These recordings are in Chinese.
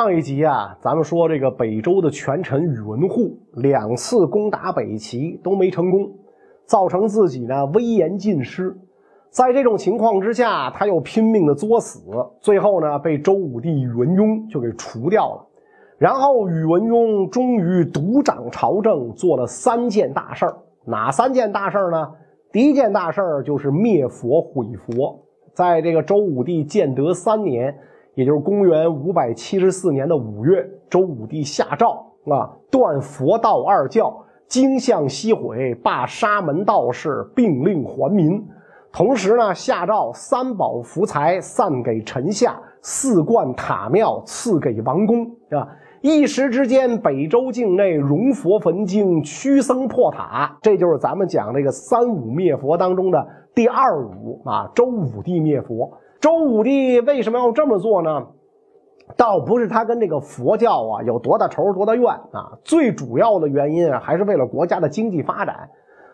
上一集啊，咱们说这个北周的权臣宇文护两次攻打北齐都没成功，造成自己呢威严尽失。在这种情况之下，他又拼命的作死，最后呢被周武帝宇文邕就给除掉了。然后宇文邕终于独掌朝政，做了三件大事儿。哪三件大事儿呢？第一件大事儿就是灭佛毁佛。在这个周武帝建德三年。也就是公元五百七十四年的五月，周武帝下诏啊，断佛道二教，经像西毁，罢沙门道士，并令还民。同时呢，下诏三宝福财散给臣下，四观塔庙赐给王公啊。一时之间，北周境内容佛焚经，驱僧破塔。这就是咱们讲这个三武灭佛当中的第二武啊，周武帝灭佛。周武帝为什么要这么做呢？倒不是他跟这个佛教啊有多大仇多大怨啊，最主要的原因啊还是为了国家的经济发展。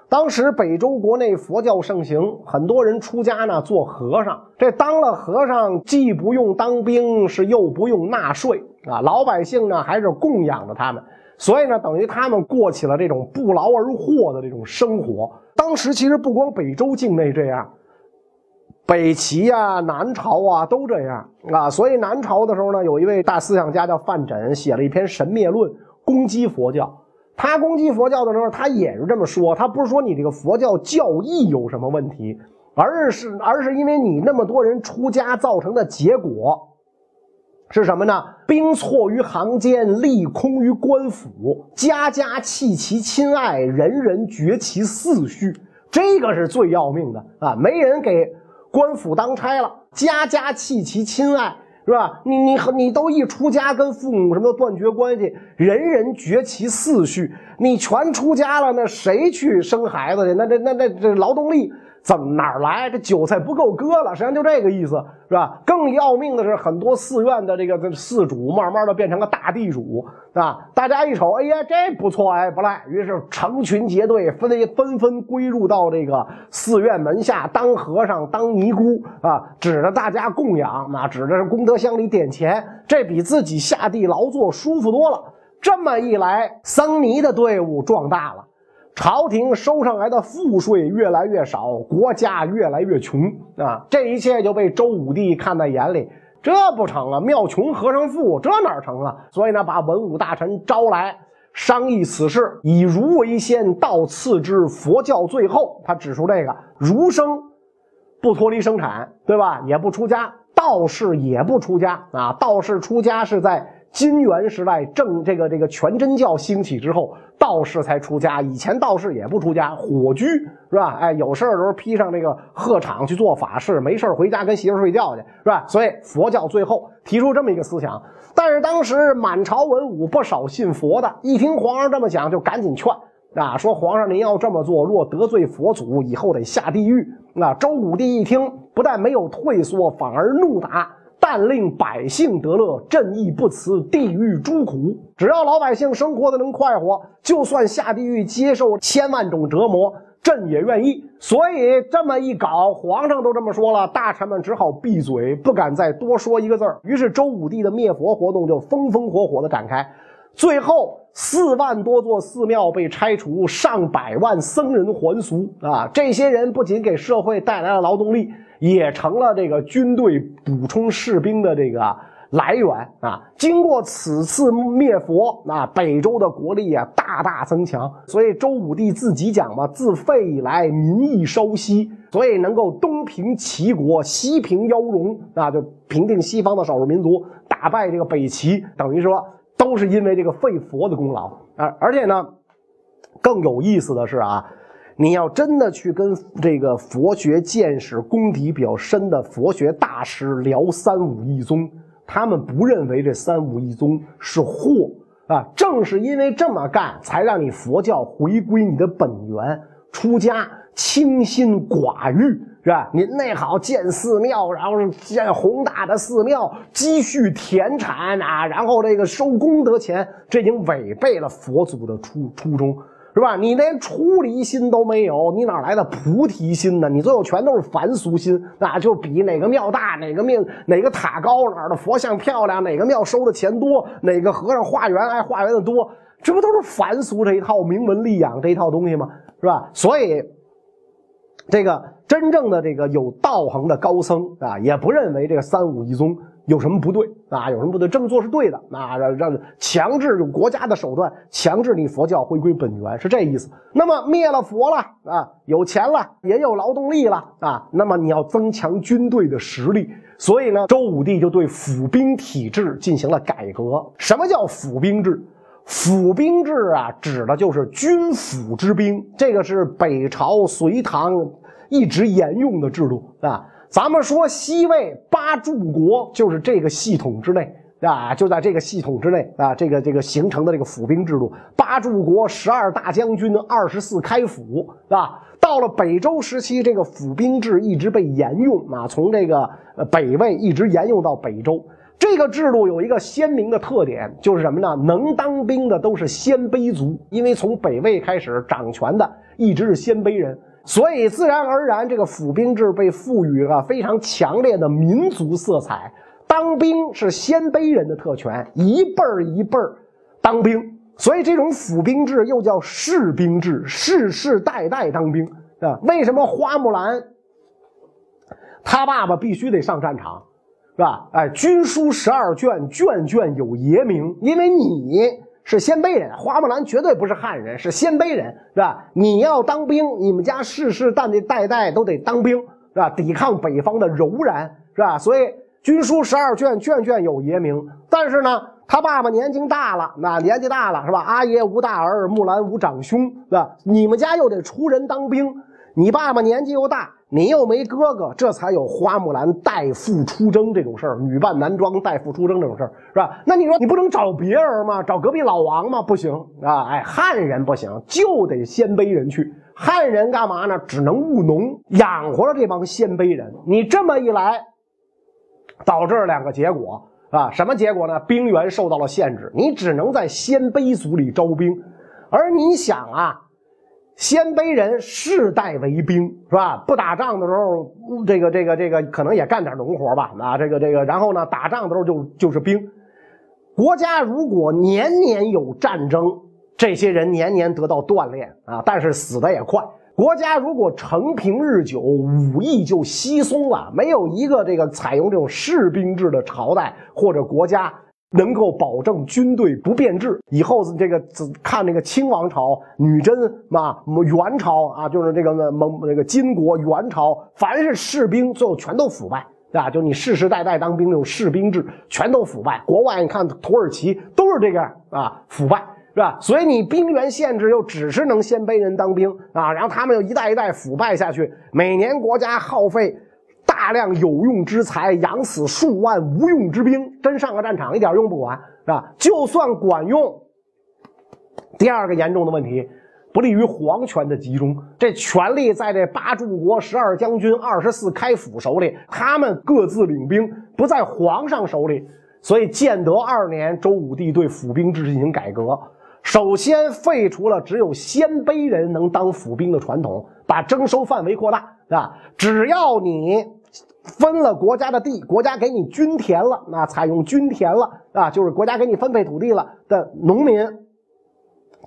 当时北周国内佛教盛行，很多人出家呢做和尚。这当了和尚，既不用当兵，是又不用纳税啊，老百姓呢还是供养着他们，所以呢等于他们过起了这种不劳而获的这种生活。当时其实不光北周境内这样。北齐呀，南朝啊，都这样啊。所以南朝的时候呢，有一位大思想家叫范缜，写了一篇《神灭论》，攻击佛教。他攻击佛教的时候，他也是这么说。他不是说你这个佛教教义有什么问题，而是而是因为你那么多人出家造成的结果是什么呢？兵错于行间，利空于官府，家家弃其亲爱，人人绝其嗣序。这个是最要命的啊！没人给。官府当差了，家家弃其亲爱，是吧？你你和你都一出家，跟父母什么断绝关系，人人绝其嗣序。你全出家了，那谁去生孩子去？那这那那这劳动力。怎么哪儿来？这韭菜不够割了，实际上就这个意思，是吧？更要命的是，很多寺院的这个这寺主，慢慢的变成了大地主，啊！大家一瞅，哎呀，这不错，哎，不赖。于是成群结队，纷纷纷归入到这个寺院门下当和尚、当尼姑，啊，指着大家供养，啊，指着是功德箱里点钱，这比自己下地劳作舒服多了。这么一来，僧尼的队伍壮大了。朝廷收上来的赋税越来越少，国家越来越穷啊！这一切就被周武帝看在眼里，这不成啊！庙穷和尚富，这哪成啊？所以呢，把文武大臣招来商议此事，以儒为先，道次之。佛教最后，他指出这个儒生不脱离生产，对吧？也不出家，道士也不出家啊！道士出家是在。金元时代，正这个这个全真教兴起之后，道士才出家。以前道士也不出家，火居是吧？哎，有事儿的时候披上这个鹤氅去做法事，没事回家跟媳妇睡觉去，是吧？所以佛教最后提出这么一个思想。但是当时满朝文武不少信佛的，一听皇上这么讲，就赶紧劝啊，说皇上您要这么做，若得罪佛祖，以后得下地狱。那周武帝一听，不但没有退缩，反而怒打。但令百姓得乐，朕亦不辞地狱诸苦。只要老百姓生活的能快活，就算下地狱接受千万种折磨，朕也愿意。所以这么一搞，皇上都这么说了，大臣们只好闭嘴，不敢再多说一个字儿。于是周武帝的灭佛活动就风风火火的展开。最后，四万多座寺庙被拆除，上百万僧人还俗啊！这些人不仅给社会带来了劳动力。也成了这个军队补充士兵的这个来源啊！经过此次灭佛，那北周的国力啊大大增强。所以周武帝自己讲嘛：“自废以来，民意稍息，所以能够东平齐国，西平妖戎啊，就平定西方的少数民族，打败这个北齐，等于说都是因为这个废佛的功劳啊！而且呢，更有意思的是啊。”你要真的去跟这个佛学见识功底比较深的佛学大师聊三武一宗，他们不认为这三武一宗是祸啊。正是因为这么干，才让你佛教回归你的本源，出家清心寡欲，是吧？您那好建寺庙，然后建宏大的寺庙，积蓄田产啊，然后这个收功德钱，这已经违背了佛祖的初初衷。是吧？你连出离心都没有，你哪来的菩提心呢？你最后全都是凡俗心，那就比哪个庙大，哪个庙哪个塔高，哪儿的佛像漂亮，哪个庙收的钱多，哪个和尚化缘爱化缘的多，这不都是凡俗这一套名闻利养这一套东西吗？是吧？所以，这个真正的这个有道行的高僧啊，也不认为这个三武一宗。有什么不对啊？有什么不对？这么做是对的啊！让让强制用国家的手段强制你佛教回归本源，是这意思。那么灭了佛了啊，有钱了，也有劳动力了啊，那么你要增强军队的实力。所以呢，周武帝就对府兵体制进行了改革。什么叫府兵制？府兵制啊，指的就是军府之兵，这个是北朝隋唐一直沿用的制度啊。咱们说西魏八柱国就是这个系统之内啊，就在这个系统之内啊，这个这个形成的这个府兵制度。八柱国十二大将军，二十四开府啊。到了北周时期，这个府兵制一直被沿用啊，从这个北魏一直沿用到北周。这个制度有一个鲜明的特点，就是什么呢？能当兵的都是鲜卑族，因为从北魏开始掌权的一直是鲜卑人。所以，自然而然，这个府兵制被赋予了非常强烈的民族色彩。当兵是鲜卑人的特权，一辈儿一辈儿当兵，所以这种府兵制又叫世兵制，世世代代当兵啊。为什么花木兰他爸爸必须得上战场，是吧？哎，军书十二卷，卷卷有爷名，因为你。是鲜卑人，花木兰绝对不是汉人，是鲜卑人，是吧？你要当兵，你们家世世代代代都得当兵，是吧？抵抗北方的柔然，是吧？所以军书十二卷，卷卷有爷名。但是呢，他爸爸年纪大了，那年纪大了，是吧？阿爷无大儿，木兰无长兄，是吧？你们家又得出人当兵，你爸爸年纪又大。你又没哥哥，这才有花木兰代父出征这种事儿，女扮男装代父出征这种事儿，是吧？那你说你不能找别人吗？找隔壁老王吗？不行啊！哎，汉人不行，就得鲜卑人去。汉人干嘛呢？只能务农，养活了这帮鲜卑人。你这么一来，导致两个结果啊？什么结果呢？兵源受到了限制，你只能在鲜卑族里招兵，而你想啊。鲜卑人世代为兵，是吧？不打仗的时候，这个、这个、这个可能也干点农活吧。啊，这个、这个，然后呢，打仗的时候就就是兵。国家如果年年有战争，这些人年年得到锻炼啊，但是死的也快。国家如果承平日久，武艺就稀松了，没有一个这个采用这种士兵制的朝代或者国家。能够保证军队不变质，以后这个看那个清王朝、女真嘛、元朝啊，就是这个蒙那个金国、元朝，凡是士兵最后全都腐败，对吧？就你世世代代当兵那种士兵制，全都腐败。国外你看土耳其都是这个啊，腐败是吧？所以你兵源限制，又只是能鲜卑人当兵啊，然后他们又一代一代腐败下去，每年国家耗费。大量有用之财，养死数万无用之兵，真上个战场一点用不管，是吧？就算管用，第二个严重的问题，不利于皇权的集中。这权力在这八柱国十二将军、二十四开府手里，他们各自领兵，不在皇上手里。所以建德二年，周武帝对府兵制进行改革，首先废除了只有鲜卑人能当府兵的传统，把征收范围扩大。啊，只要你分了国家的地，国家给你均田了，那采用均田了啊，就是国家给你分配土地了的农民，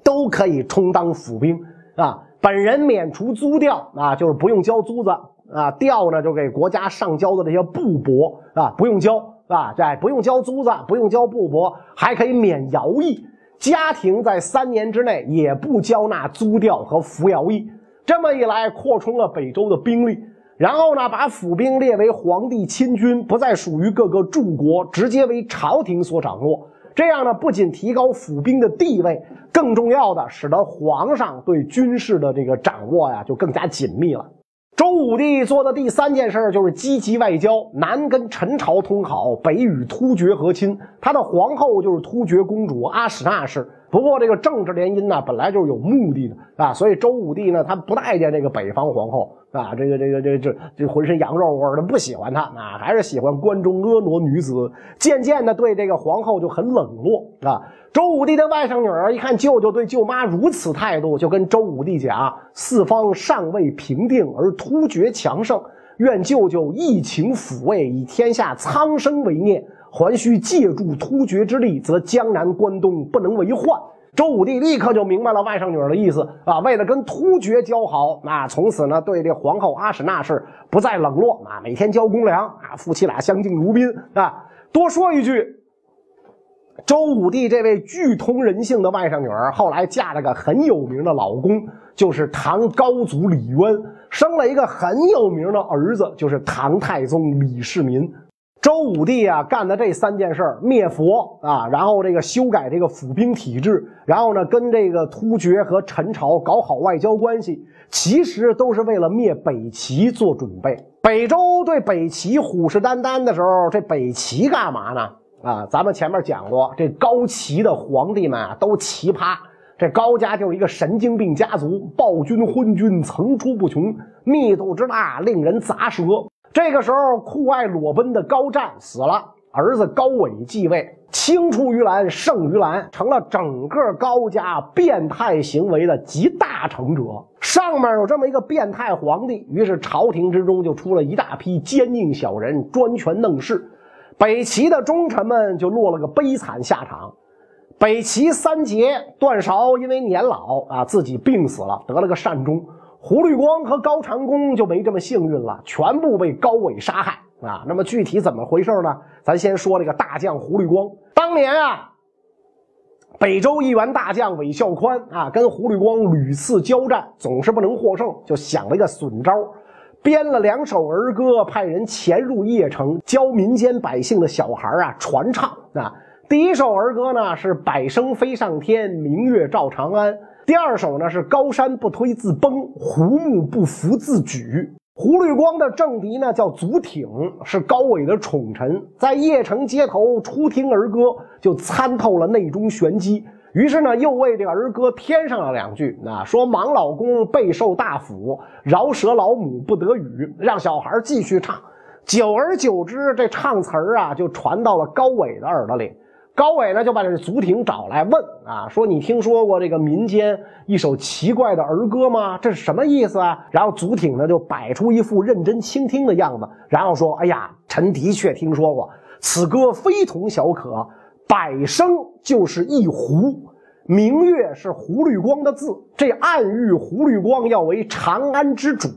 都可以充当府兵啊。本人免除租调啊，就是不用交租子啊，调呢就给国家上交的这些布帛啊，不用交啊，这不用交租子，不用交布帛，还可以免徭役。家庭在三年之内也不交纳租调和服徭役。这么一来，扩充了北周的兵力，然后呢，把府兵列为皇帝亲军，不再属于各个柱国，直接为朝廷所掌握。这样呢，不仅提高府兵的地位，更重要的，使得皇上对军事的这个掌握呀，就更加紧密了。周武帝做的第三件事就是积极外交，南跟陈朝通好，北与突厥和亲。他的皇后就是突厥公主阿史那氏。不过这个政治联姻呢，本来就是有目的的啊，所以周武帝呢，他不待见这个北方皇后啊，这个这个这这这浑身羊肉味的，不喜欢他啊，还是喜欢关中婀娜女子。渐渐的对这个皇后就很冷落啊。周武帝的外甥女儿一看舅舅对舅妈如此态度，就跟周武帝讲：四方尚未平定，而突厥强盛，愿舅舅义情抚慰，以天下苍生为念，还需借助突厥之力，则江南关东不能为患。周武帝立刻就明白了外甥女儿的意思啊，为了跟突厥交好，那从此呢对这皇后阿史那氏不再冷落啊，每天交公粮啊，夫妻俩相敬如宾啊。多说一句，周武帝这位巨通人性的外甥女儿，后来嫁了个很有名的老公，就是唐高祖李渊，生了一个很有名的儿子，就是唐太宗李世民。周武帝啊，干的这三件事灭佛啊，然后这个修改这个府兵体制，然后呢，跟这个突厥和陈朝搞好外交关系，其实都是为了灭北齐做准备。北周对北齐虎视眈眈的时候，这北齐干嘛呢？啊，咱们前面讲过，这高齐的皇帝们啊，都奇葩。这高家就是一个神经病家族，暴君昏君层出不穷，密度之大，令人咂舌。这个时候，酷爱裸奔的高湛死了，儿子高纬继位，青出于蓝胜于蓝，成了整个高家变态行为的集大成者。上面有这么一个变态皇帝，于是朝廷之中就出了一大批奸佞小人，专权弄事，北齐的忠臣们就落了个悲惨下场。北齐三杰段韶因为年老啊，自己病死了，得了个善终。胡律光和高长恭就没这么幸运了，全部被高纬杀害啊！那么具体怎么回事呢？咱先说这个大将胡律光。当年啊，北周一员大将韦孝宽啊，跟胡律光屡次交战，总是不能获胜，就想了一个损招，编了两首儿歌，派人潜入邺城，教民间百姓的小孩啊传唱啊。第一首儿歌呢是“百声飞上天，明月照长安”。第二首呢是高山不推自崩，胡木不扶自举。胡律光的政敌呢叫祖挺，是高纬的宠臣，在邺城街头初听儿歌，就参透了内中玄机。于是呢，又为这个儿歌添上了两句，啊，说莽老公备受大斧，饶舌老母不得语，让小孩继续唱。久而久之，这唱词儿啊就传到了高纬的耳朵里。高纬呢就把这祖挺找来问啊，说你听说过这个民间一首奇怪的儿歌吗？这是什么意思啊？然后祖挺呢就摆出一副认真倾听的样子，然后说：“哎呀，臣的确听说过，此歌非同小可。百声就是一胡，明月是胡律光的字，这暗喻胡律光要为长安之主。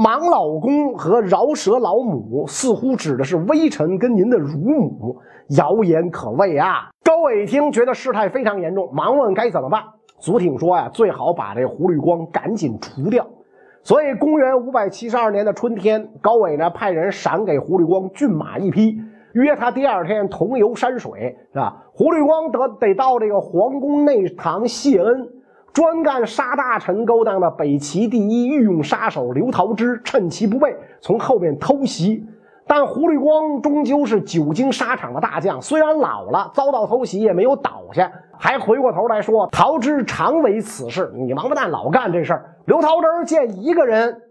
盲老公和饶舌老母似乎指的是微臣跟您的乳母。”谣言可畏啊！高纬一听，觉得事态非常严重，忙问该怎么办。祖挺说呀，最好把这胡律光赶紧除掉。所以，公元五百七十二年的春天，高纬呢派人赏给胡律光骏马一匹，约他第二天同游山水，是吧？胡律光得得到这个皇宫内堂谢恩，专干杀大臣勾当的北齐第一御用杀手刘桃之，趁其不备，从后面偷袭。但胡律光终究是久经沙场的大将，虽然老了，遭到偷袭也没有倒下，还回过头来说：“桃之常为此事，你王八蛋老干这事儿。”刘桃之见一个人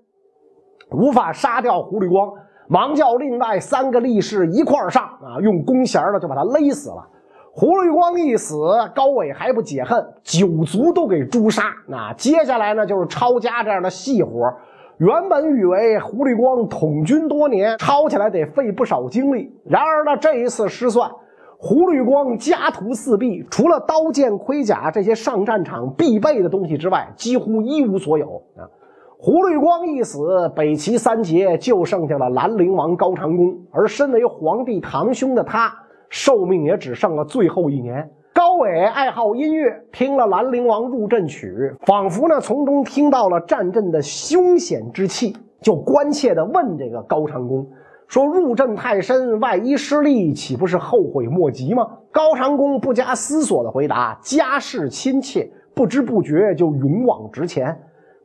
无法杀掉胡律光，忙叫另外三个力士一块儿上啊，用弓弦呢就把他勒死了。胡律光一死，高纬还不解恨，九族都给诛杀。那接下来呢，就是抄家这样的细活。原本以为胡律光统军多年，抄起来得费不少精力。然而呢，这一次失算，胡律光家徒四壁，除了刀剑盔甲这些上战场必备的东西之外，几乎一无所有啊！胡律光一死，北齐三杰就剩下了兰陵王高长恭，而身为皇帝堂兄的他，寿命也只剩了最后一年。高纬爱好音乐，听了兰陵王入阵曲，仿佛呢从中听到了战阵的凶险之气，就关切地问这个高长恭说：“入阵太深，万一失利，岂不是后悔莫及吗？”高长恭不加思索地回答：“家事亲切，不知不觉就勇往直前。”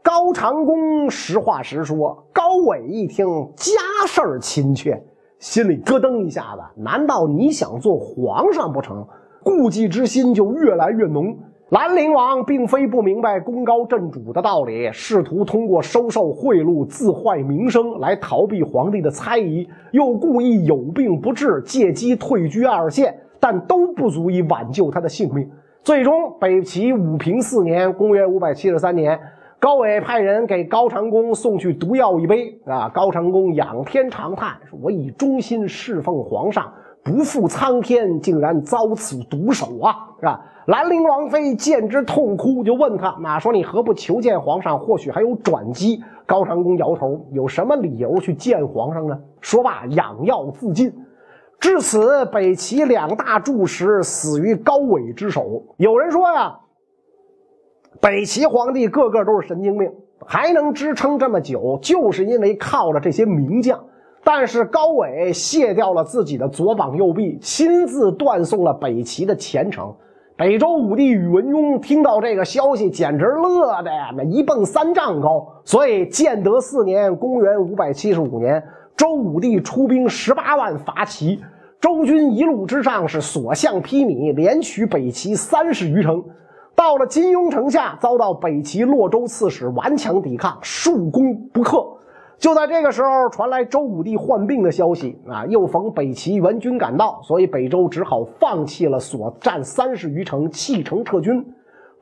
高长恭实话实说，高纬一听家事亲切，心里咯噔一下子，难道你想做皇上不成？顾忌之心就越来越浓。兰陵王并非不明白功高震主的道理，试图通过收受贿赂自坏名声来逃避皇帝的猜疑，又故意有病不治，借机退居二线，但都不足以挽救他的性命。最终，北齐武平四年（公元573年），高纬派人给高长恭送去毒药一杯。啊，高长恭仰天长叹：“说我以忠心侍奉皇上。”不负苍天，竟然遭此毒手啊！是吧？兰陵王妃见之痛哭，就问他：“马说你何不求见皇上？或许还有转机。”高长恭摇头：“有什么理由去见皇上呢？”说罢，养药自尽。至此，北齐两大柱石死于高纬之手。有人说呀，北齐皇帝个个都是神经病，还能支撑这么久，就是因为靠着这些名将。但是高纬卸掉了自己的左膀右臂，亲自断送了北齐的前程。北周武帝宇文邕听到这个消息，简直乐的呀，那一蹦三丈高。所以建德四年（公元575年），周武帝出兵十八万伐齐，周军一路之上是所向披靡，连取北齐三十余城。到了金庸城下，遭到北齐洛州刺史顽强抵抗，数攻不克。就在这个时候，传来周武帝患病的消息啊！又逢北齐援军赶到，所以北周只好放弃了所占三十余城，弃城撤军。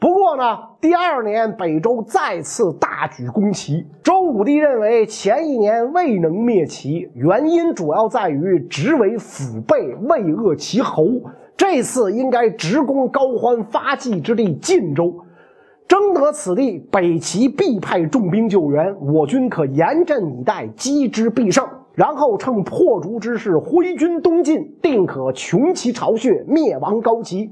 不过呢，第二年北周再次大举攻齐。周武帝认为前一年未能灭齐，原因主要在于职为辅备，未扼其喉。这次应该直攻高欢发迹之地晋州。争得此地，北齐必派重兵救援，我军可严阵以待，击之必胜。然后趁破竹之势挥军东进，定可穷其巢穴，灭亡高齐。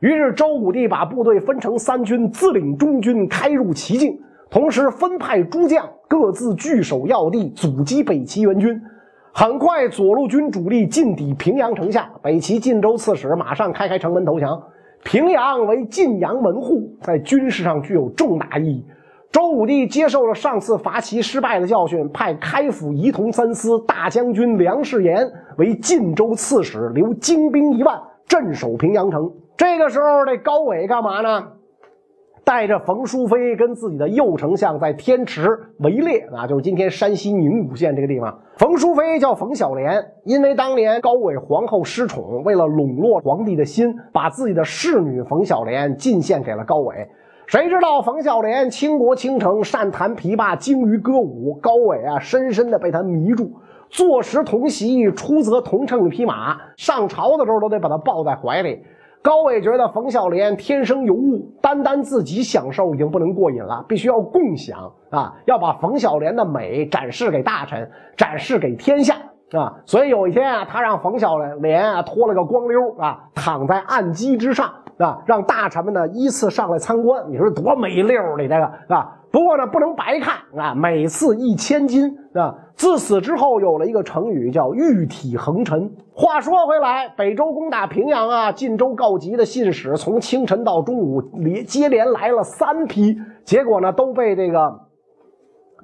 于是周武帝把部队分成三军，自领中军开入齐境，同时分派诸将各自据守要地，阻击北齐援军。很快，左路军主力进抵平阳城下，北齐晋州刺史马上开开城门投降。平阳为晋阳门户，在军事上具有重大意义。周武帝接受了上次伐齐失败的教训，派开府仪同三司大将军梁士言为晋州刺史，留精兵一万镇守平阳城。这个时候，这高纬干嘛呢？带着冯淑妃跟自己的右丞相在天池围猎啊，就是今天山西宁武县这个地方。冯淑妃叫冯小莲，因为当年高纬皇后失宠，为了笼络皇帝的心，把自己的侍女冯小莲进献给了高纬。谁知道冯小莲倾国倾城，善弹琵琶，精于歌舞，高纬啊，深深的被她迷住。坐时同席，出则同乘一匹马，上朝的时候都得把她抱在怀里。高纬觉得冯小莲天生尤物，单单自己享受已经不能过瘾了，必须要共享啊！要把冯小莲的美展示给大臣，展示给天下啊！所以有一天啊，他让冯小莲啊脱了个光溜啊，躺在案几之上啊，让大臣们呢依次上来参观。你说多没溜你这个啊！不过呢，不能白看啊！每次一千金啊！自此之后，有了一个成语叫“玉体横陈”。话说回来，北周攻打平阳啊，晋州告急的信使从清晨到中午连接连来了三批，结果呢都被这个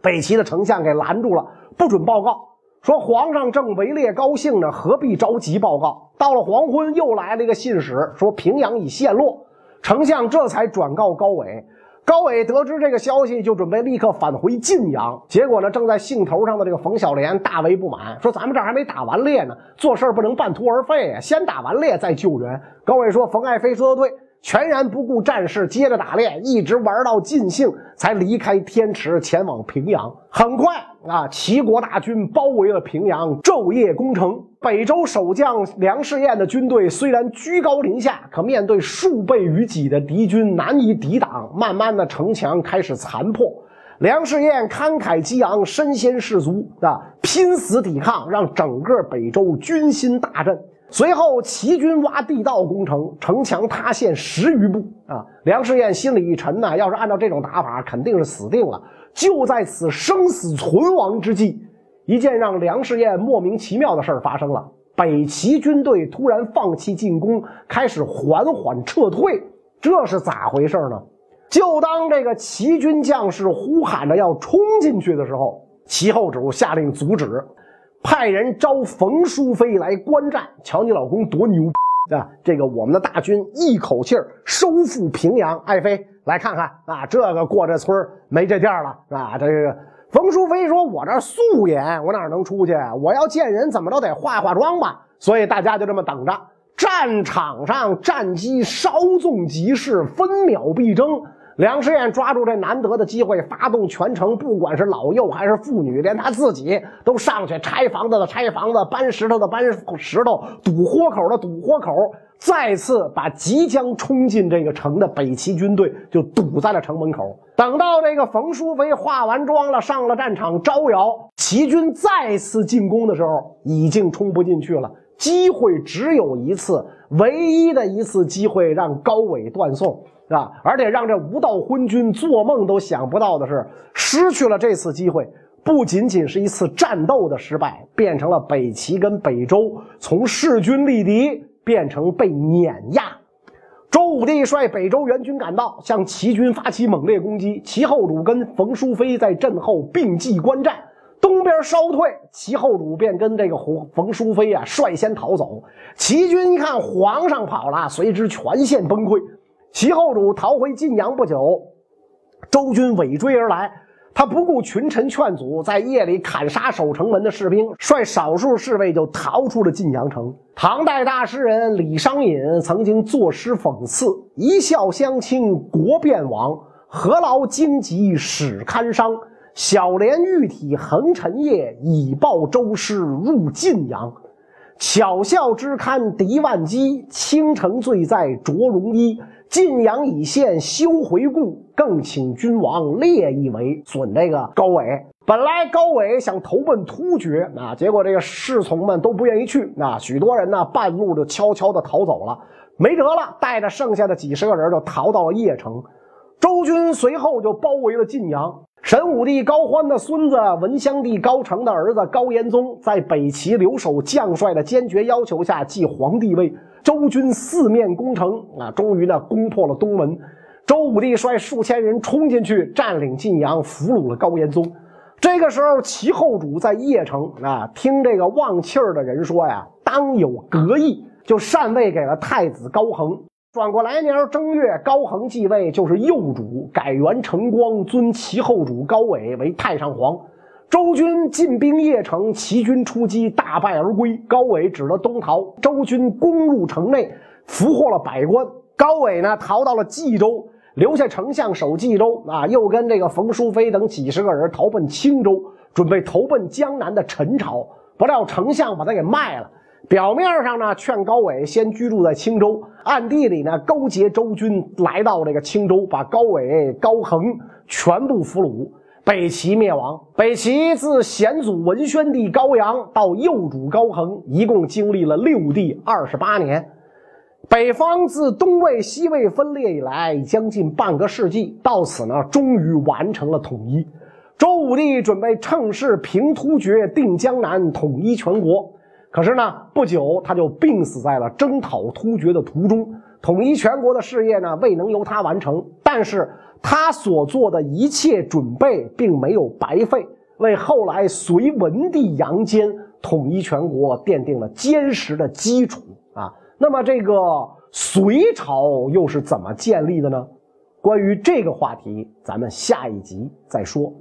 北齐的丞相给拦住了，不准报告。说皇上正围猎高兴呢，何必着急报告？到了黄昏，又来了一个信使，说平阳已陷落。丞相这才转告高纬。高伟得知这个消息，就准备立刻返回晋阳。结果呢，正在兴头上的这个冯小莲大为不满，说：“咱们这还没打完猎呢，做事不能半途而废啊，先打完猎再救援。”高伟说：“冯爱妃说的对。”全然不顾战事，接着打猎，一直玩到尽兴，才离开天池，前往平阳。很快啊，齐国大军包围了平阳，昼夜攻城。北周守将梁士彦的军队虽然居高临下，可面对数倍于己的敌军难以抵挡。慢慢的，城墙开始残破。梁士彦慷慨激昂，身先士卒啊，拼死抵抗，让整个北周军心大振。随后，齐军挖地道攻城，城墙塌陷十余步啊！梁士彦心里一沉呐，要是按照这种打法，肯定是死定了。就在此生死存亡之际，一件让梁士彦莫名其妙的事儿发生了：北齐军队突然放弃进攻，开始缓缓撤退。这是咋回事呢？就当这个齐军将士呼喊着要冲进去的时候，齐后主下令阻止。派人招冯淑妃来观战，瞧你老公多牛啊，这个我们的大军一口气儿收复平阳。爱妃来看看啊，这个过这村没这店了，啊？这个冯淑妃说：“我这素颜，我哪能出去？我要见人，怎么着得化化妆吧？”所以大家就这么等着。战场上战机稍纵即逝，分秒必争。梁师彦抓住这难得的机会，发动全城，不管是老幼还是妇女，连他自己都上去拆房子的拆房子，搬石头的搬石头，堵豁口的堵豁口，再次把即将冲进这个城的北齐军队就堵在了城门口。等到这个冯淑妃化完妆了，上了战场招摇，齐军再次进攻的时候，已经冲不进去了。机会只有一次，唯一的一次机会让高纬断送。啊！而且让这无道昏君做梦都想不到的是，失去了这次机会，不仅仅是一次战斗的失败，变成了北齐跟北周从势均力敌变成被碾压。周武帝率北周援军赶到，向齐军发起猛烈攻击。齐后主跟冯淑妃在阵后并骑观战，东边稍退，齐后主便跟这个冯冯淑妃啊率先逃走。齐军一看皇上跑了，随之全线崩溃。齐后主逃回晋阳不久，周军尾追而来。他不顾群臣劝阻，在夜里砍杀守城门的士兵，率少数侍卫就逃出了晋阳城。唐代大诗人李商隐曾经作诗讽刺：“一笑相倾国便亡，何劳荆棘使堪伤？小莲玉体横陈夜，以报周师入晋阳。巧笑之堪敌万机，倾城醉在着绒衣。”晋阳已陷休回顾，更请君王列一围。损这个高纬，本来高纬想投奔突厥啊，结果这个侍从们都不愿意去啊，许多人呢半路就悄悄的逃走了，没辙了，带着剩下的几十个人就逃到了邺城。周军随后就包围了晋阳。神武帝高欢的孙子，文襄帝高澄的儿子高延宗，在北齐留守将帅的坚决要求下继皇帝位。周军四面攻城啊，终于呢攻破了东门。周武帝率数千人冲进去，占领晋阳，俘虏了高延宗。这个时候，齐后主在邺城啊，听这个望气儿的人说呀，当有革意，就禅位给了太子高恒。转过来年正月，高恒继位，就是右主，改元成光，尊齐后主高纬为太上皇。周军进兵邺城，齐军出击，大败而归。高纬只得东逃。周军攻入城内，俘获了百官。高纬呢，逃到了冀州，留下丞相守冀州。啊，又跟这个冯淑妃等几十个人逃奔青州，准备投奔江南的陈朝。不料丞相把他给卖了。表面上呢，劝高纬先居住在青州，暗地里呢，勾结周军来到这个青州，把高纬、高恒全部俘虏。北齐灭亡。北齐自先祖文宣帝高阳到幼主高恒，一共经历了六帝二十八年。北方自东魏、西魏分裂以来，将近半个世纪，到此呢，终于完成了统一。周武帝准备趁势平突厥、定江南、统一全国。可是呢，不久他就病死在了征讨突厥的途中。统一全国的事业呢，未能由他完成。但是。他所做的一切准备并没有白费，为后来隋文帝杨坚统一全国奠定了坚实的基础啊。那么，这个隋朝又是怎么建立的呢？关于这个话题，咱们下一集再说。